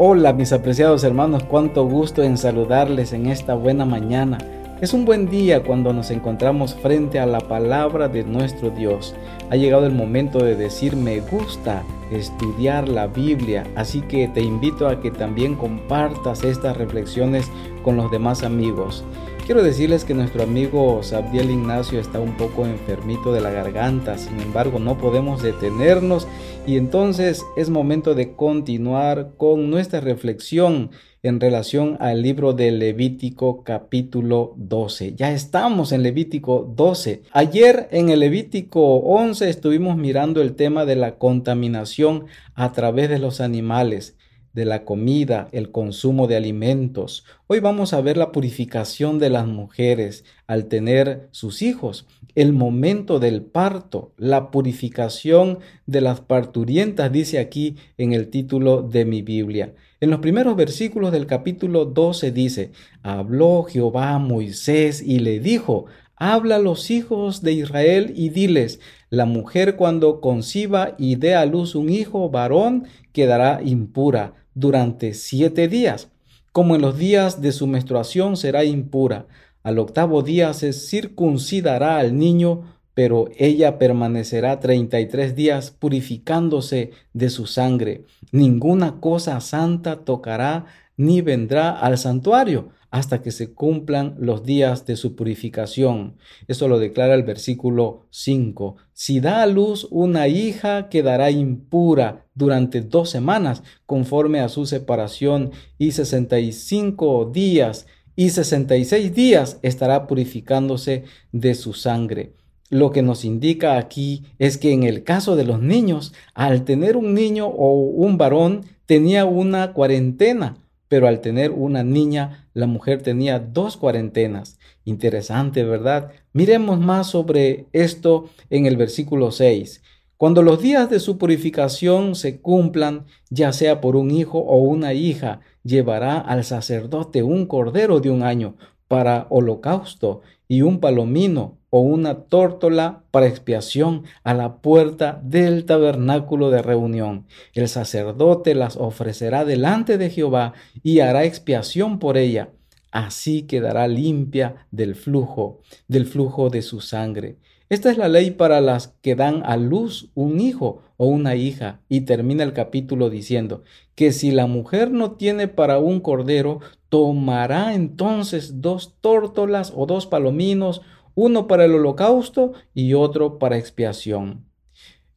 Hola mis apreciados hermanos, cuánto gusto en saludarles en esta buena mañana. Es un buen día cuando nos encontramos frente a la palabra de nuestro Dios. Ha llegado el momento de decir me gusta estudiar la Biblia, así que te invito a que también compartas estas reflexiones con los demás amigos. Quiero decirles que nuestro amigo Sabdiel Ignacio está un poco enfermito de la garganta, sin embargo no podemos detenernos y entonces es momento de continuar con nuestra reflexión en relación al libro de Levítico capítulo 12. Ya estamos en Levítico 12. Ayer en el Levítico 11 estuvimos mirando el tema de la contaminación a través de los animales de la comida, el consumo de alimentos. Hoy vamos a ver la purificación de las mujeres al tener sus hijos, el momento del parto, la purificación de las parturientas, dice aquí en el título de mi Biblia. En los primeros versículos del capítulo 12 dice, habló Jehová a Moisés y le dijo, habla a los hijos de Israel y diles, la mujer cuando conciba y dé a luz un hijo varón quedará impura durante siete días. Como en los días de su menstruación será impura. Al octavo día se circuncidará al niño, pero ella permanecerá treinta y tres días purificándose de su sangre. Ninguna cosa santa tocará ni vendrá al santuario hasta que se cumplan los días de su purificación. Eso lo declara el versículo 5. Si da a luz una hija, quedará impura durante dos semanas, conforme a su separación, y sesenta y cinco días y sesenta y seis días estará purificándose de su sangre. Lo que nos indica aquí es que en el caso de los niños, al tener un niño o un varón, tenía una cuarentena pero al tener una niña, la mujer tenía dos cuarentenas. Interesante, ¿verdad? Miremos más sobre esto en el versículo 6. Cuando los días de su purificación se cumplan, ya sea por un hijo o una hija, llevará al sacerdote un cordero de un año para holocausto y un palomino o una tórtola para expiación a la puerta del tabernáculo de reunión. El sacerdote las ofrecerá delante de Jehová y hará expiación por ella. Así quedará limpia del flujo, del flujo de su sangre. Esta es la ley para las que dan a luz un hijo o una hija. Y termina el capítulo diciendo que si la mujer no tiene para un cordero, tomará entonces dos tórtolas o dos palominos, uno para el holocausto y otro para expiación.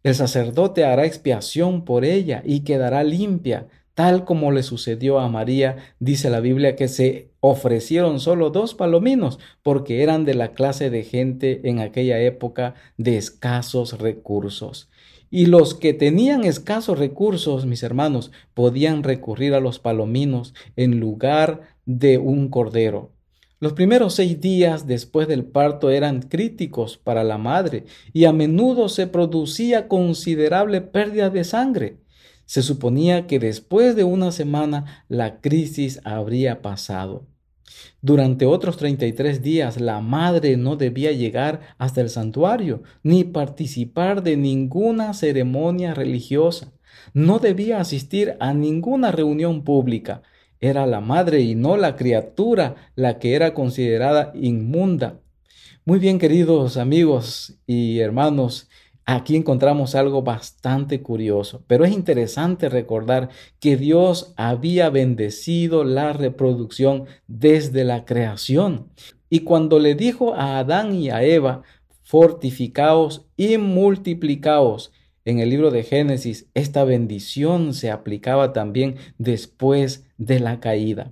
El sacerdote hará expiación por ella y quedará limpia, tal como le sucedió a María, dice la Biblia que se ofrecieron solo dos palominos porque eran de la clase de gente en aquella época de escasos recursos. Y los que tenían escasos recursos, mis hermanos, podían recurrir a los palominos en lugar de un cordero. Los primeros seis días después del parto eran críticos para la madre y a menudo se producía considerable pérdida de sangre. Se suponía que después de una semana la crisis habría pasado. Durante otros 33 días la madre no debía llegar hasta el santuario ni participar de ninguna ceremonia religiosa. No debía asistir a ninguna reunión pública. Era la madre y no la criatura la que era considerada inmunda. Muy bien, queridos amigos y hermanos, Aquí encontramos algo bastante curioso, pero es interesante recordar que Dios había bendecido la reproducción desde la creación. Y cuando le dijo a Adán y a Eva, fortificaos y multiplicaos, en el libro de Génesis, esta bendición se aplicaba también después de la caída.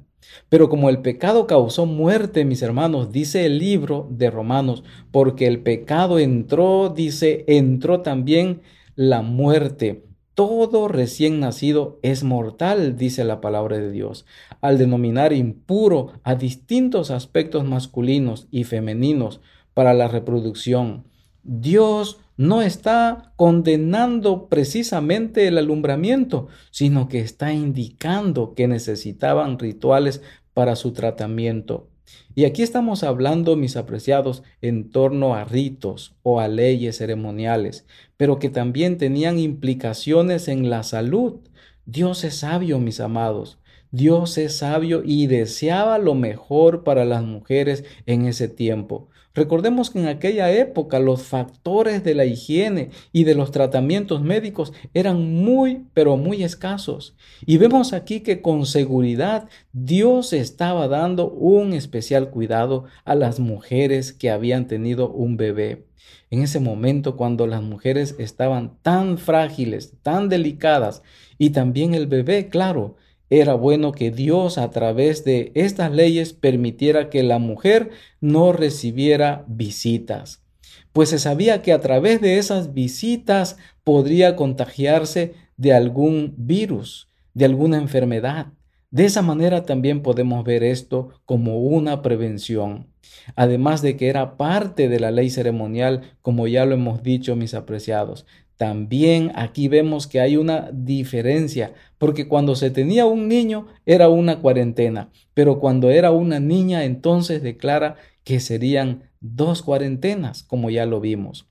Pero como el pecado causó muerte, mis hermanos, dice el libro de Romanos, porque el pecado entró, dice, entró también la muerte. Todo recién nacido es mortal, dice la palabra de Dios, al denominar impuro a distintos aspectos masculinos y femeninos para la reproducción. Dios no está condenando precisamente el alumbramiento, sino que está indicando que necesitaban rituales para su tratamiento. Y aquí estamos hablando, mis apreciados, en torno a ritos o a leyes ceremoniales, pero que también tenían implicaciones en la salud. Dios es sabio, mis amados. Dios es sabio y deseaba lo mejor para las mujeres en ese tiempo. Recordemos que en aquella época los factores de la higiene y de los tratamientos médicos eran muy, pero muy escasos. Y vemos aquí que con seguridad Dios estaba dando un especial cuidado a las mujeres que habían tenido un bebé. En ese momento cuando las mujeres estaban tan frágiles, tan delicadas, y también el bebé, claro, era bueno que Dios a través de estas leyes permitiera que la mujer no recibiera visitas, pues se sabía que a través de esas visitas podría contagiarse de algún virus, de alguna enfermedad. De esa manera también podemos ver esto como una prevención, además de que era parte de la ley ceremonial, como ya lo hemos dicho mis apreciados. También aquí vemos que hay una diferencia, porque cuando se tenía un niño era una cuarentena, pero cuando era una niña entonces declara que serían dos cuarentenas, como ya lo vimos.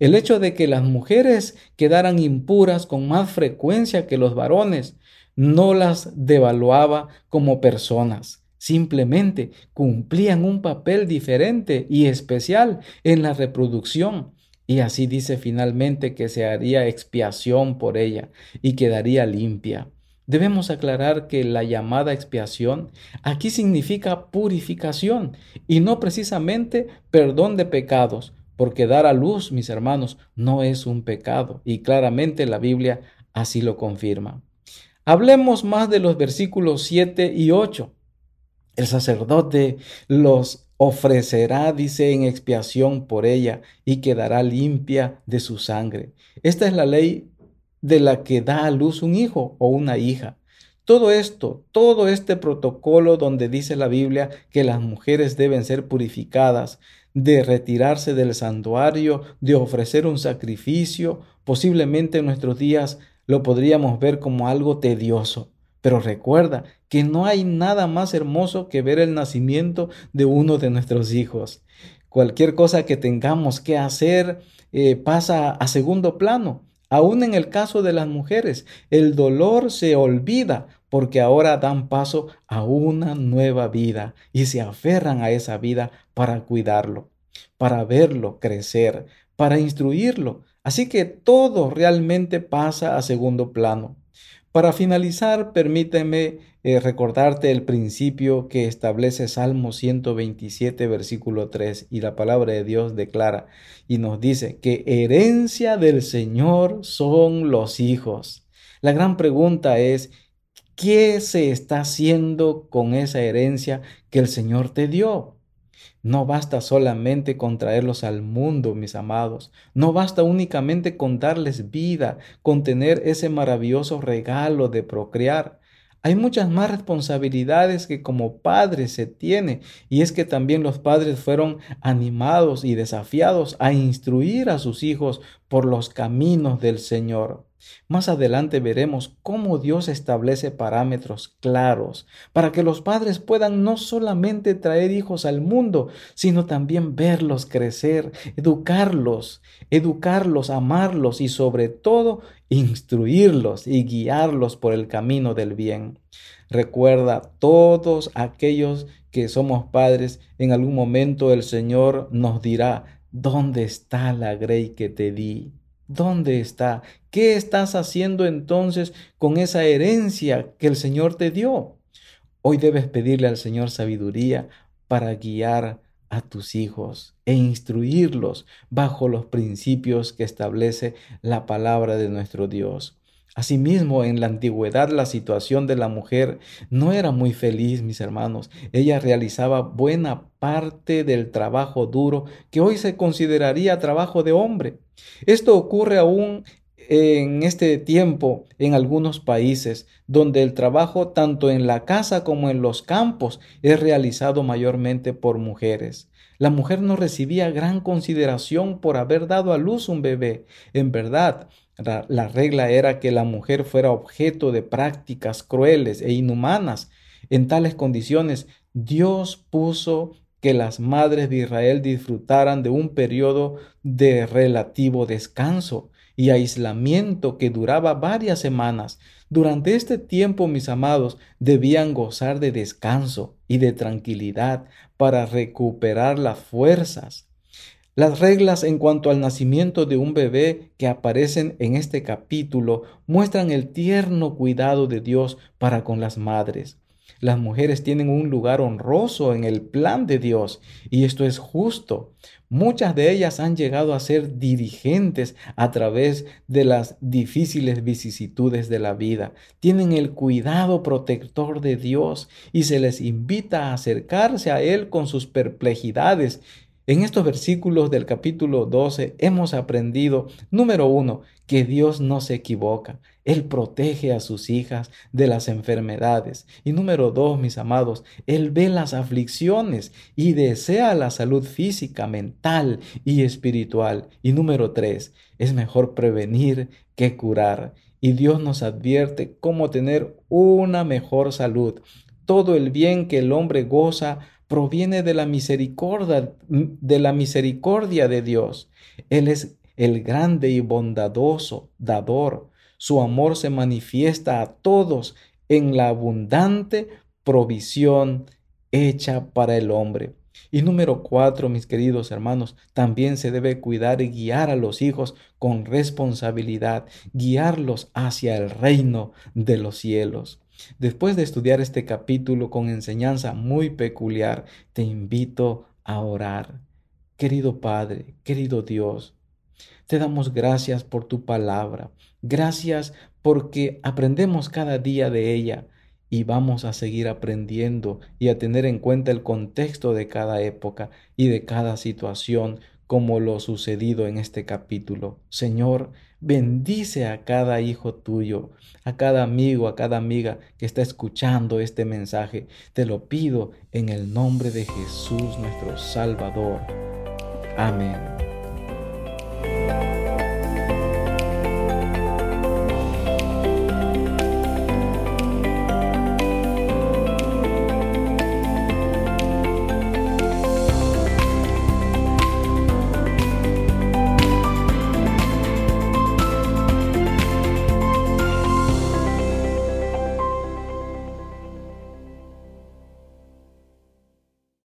El hecho de que las mujeres quedaran impuras con más frecuencia que los varones no las devaluaba como personas. Simplemente cumplían un papel diferente y especial en la reproducción y así dice finalmente que se haría expiación por ella y quedaría limpia. Debemos aclarar que la llamada expiación aquí significa purificación y no precisamente perdón de pecados, porque dar a luz, mis hermanos, no es un pecado y claramente la Biblia así lo confirma. Hablemos más de los versículos 7 y 8. El sacerdote los ofrecerá, dice, en expiación por ella y quedará limpia de su sangre. Esta es la ley de la que da a luz un hijo o una hija. Todo esto, todo este protocolo donde dice la Biblia que las mujeres deben ser purificadas, de retirarse del santuario, de ofrecer un sacrificio, posiblemente en nuestros días lo podríamos ver como algo tedioso. Pero recuerda que no hay nada más hermoso que ver el nacimiento de uno de nuestros hijos. Cualquier cosa que tengamos que hacer eh, pasa a segundo plano. Aún en el caso de las mujeres, el dolor se olvida porque ahora dan paso a una nueva vida y se aferran a esa vida para cuidarlo, para verlo crecer, para instruirlo. Así que todo realmente pasa a segundo plano. Para finalizar, permíteme eh, recordarte el principio que establece Salmo 127, versículo 3, y la palabra de Dios declara y nos dice que herencia del Señor son los hijos. La gran pregunta es, ¿qué se está haciendo con esa herencia que el Señor te dio? No basta solamente con traerlos al mundo, mis amados. No basta únicamente con darles vida, con tener ese maravilloso regalo de procrear. Hay muchas más responsabilidades que como padres se tiene, y es que también los padres fueron animados y desafiados a instruir a sus hijos por los caminos del Señor. Más adelante veremos cómo Dios establece parámetros claros para que los padres puedan no solamente traer hijos al mundo, sino también verlos crecer, educarlos, educarlos, amarlos y sobre todo instruirlos y guiarlos por el camino del bien. Recuerda, todos aquellos que somos padres, en algún momento el Señor nos dirá, ¿dónde está la grey que te di? ¿Dónde está? ¿Qué estás haciendo entonces con esa herencia que el Señor te dio? Hoy debes pedirle al Señor sabiduría para guiar a tus hijos e instruirlos bajo los principios que establece la palabra de nuestro Dios. Asimismo, en la antigüedad la situación de la mujer no era muy feliz, mis hermanos. Ella realizaba buena parte del trabajo duro que hoy se consideraría trabajo de hombre. Esto ocurre aún en este tiempo en algunos países donde el trabajo tanto en la casa como en los campos es realizado mayormente por mujeres. La mujer no recibía gran consideración por haber dado a luz un bebé. En verdad, la regla era que la mujer fuera objeto de prácticas crueles e inhumanas. En tales condiciones, Dios puso que las madres de Israel disfrutaran de un periodo de relativo descanso y aislamiento que duraba varias semanas. Durante este tiempo, mis amados, debían gozar de descanso y de tranquilidad para recuperar las fuerzas. Las reglas en cuanto al nacimiento de un bebé que aparecen en este capítulo muestran el tierno cuidado de Dios para con las madres. Las mujeres tienen un lugar honroso en el plan de Dios y esto es justo. Muchas de ellas han llegado a ser dirigentes a través de las difíciles vicisitudes de la vida. Tienen el cuidado protector de Dios y se les invita a acercarse a Él con sus perplejidades en estos versículos del capítulo 12 hemos aprendido, número uno, que Dios no se equivoca. Él protege a sus hijas de las enfermedades. Y número dos, mis amados, Él ve las aflicciones y desea la salud física, mental y espiritual. Y número tres, es mejor prevenir que curar. Y Dios nos advierte cómo tener una mejor salud. Todo el bien que el hombre goza proviene de la misericordia, de la misericordia de Dios. Él es el grande y bondadoso dador. Su amor se manifiesta a todos en la abundante provisión hecha para el hombre. Y número cuatro, mis queridos hermanos, también se debe cuidar y guiar a los hijos con responsabilidad, guiarlos hacia el reino de los cielos. Después de estudiar este capítulo con enseñanza muy peculiar, te invito a orar. Querido Padre, querido Dios, te damos gracias por tu palabra. Gracias porque aprendemos cada día de ella y vamos a seguir aprendiendo y a tener en cuenta el contexto de cada época y de cada situación como lo sucedido en este capítulo. Señor, bendice a cada hijo tuyo, a cada amigo, a cada amiga que está escuchando este mensaje. Te lo pido en el nombre de Jesús nuestro Salvador. Amén.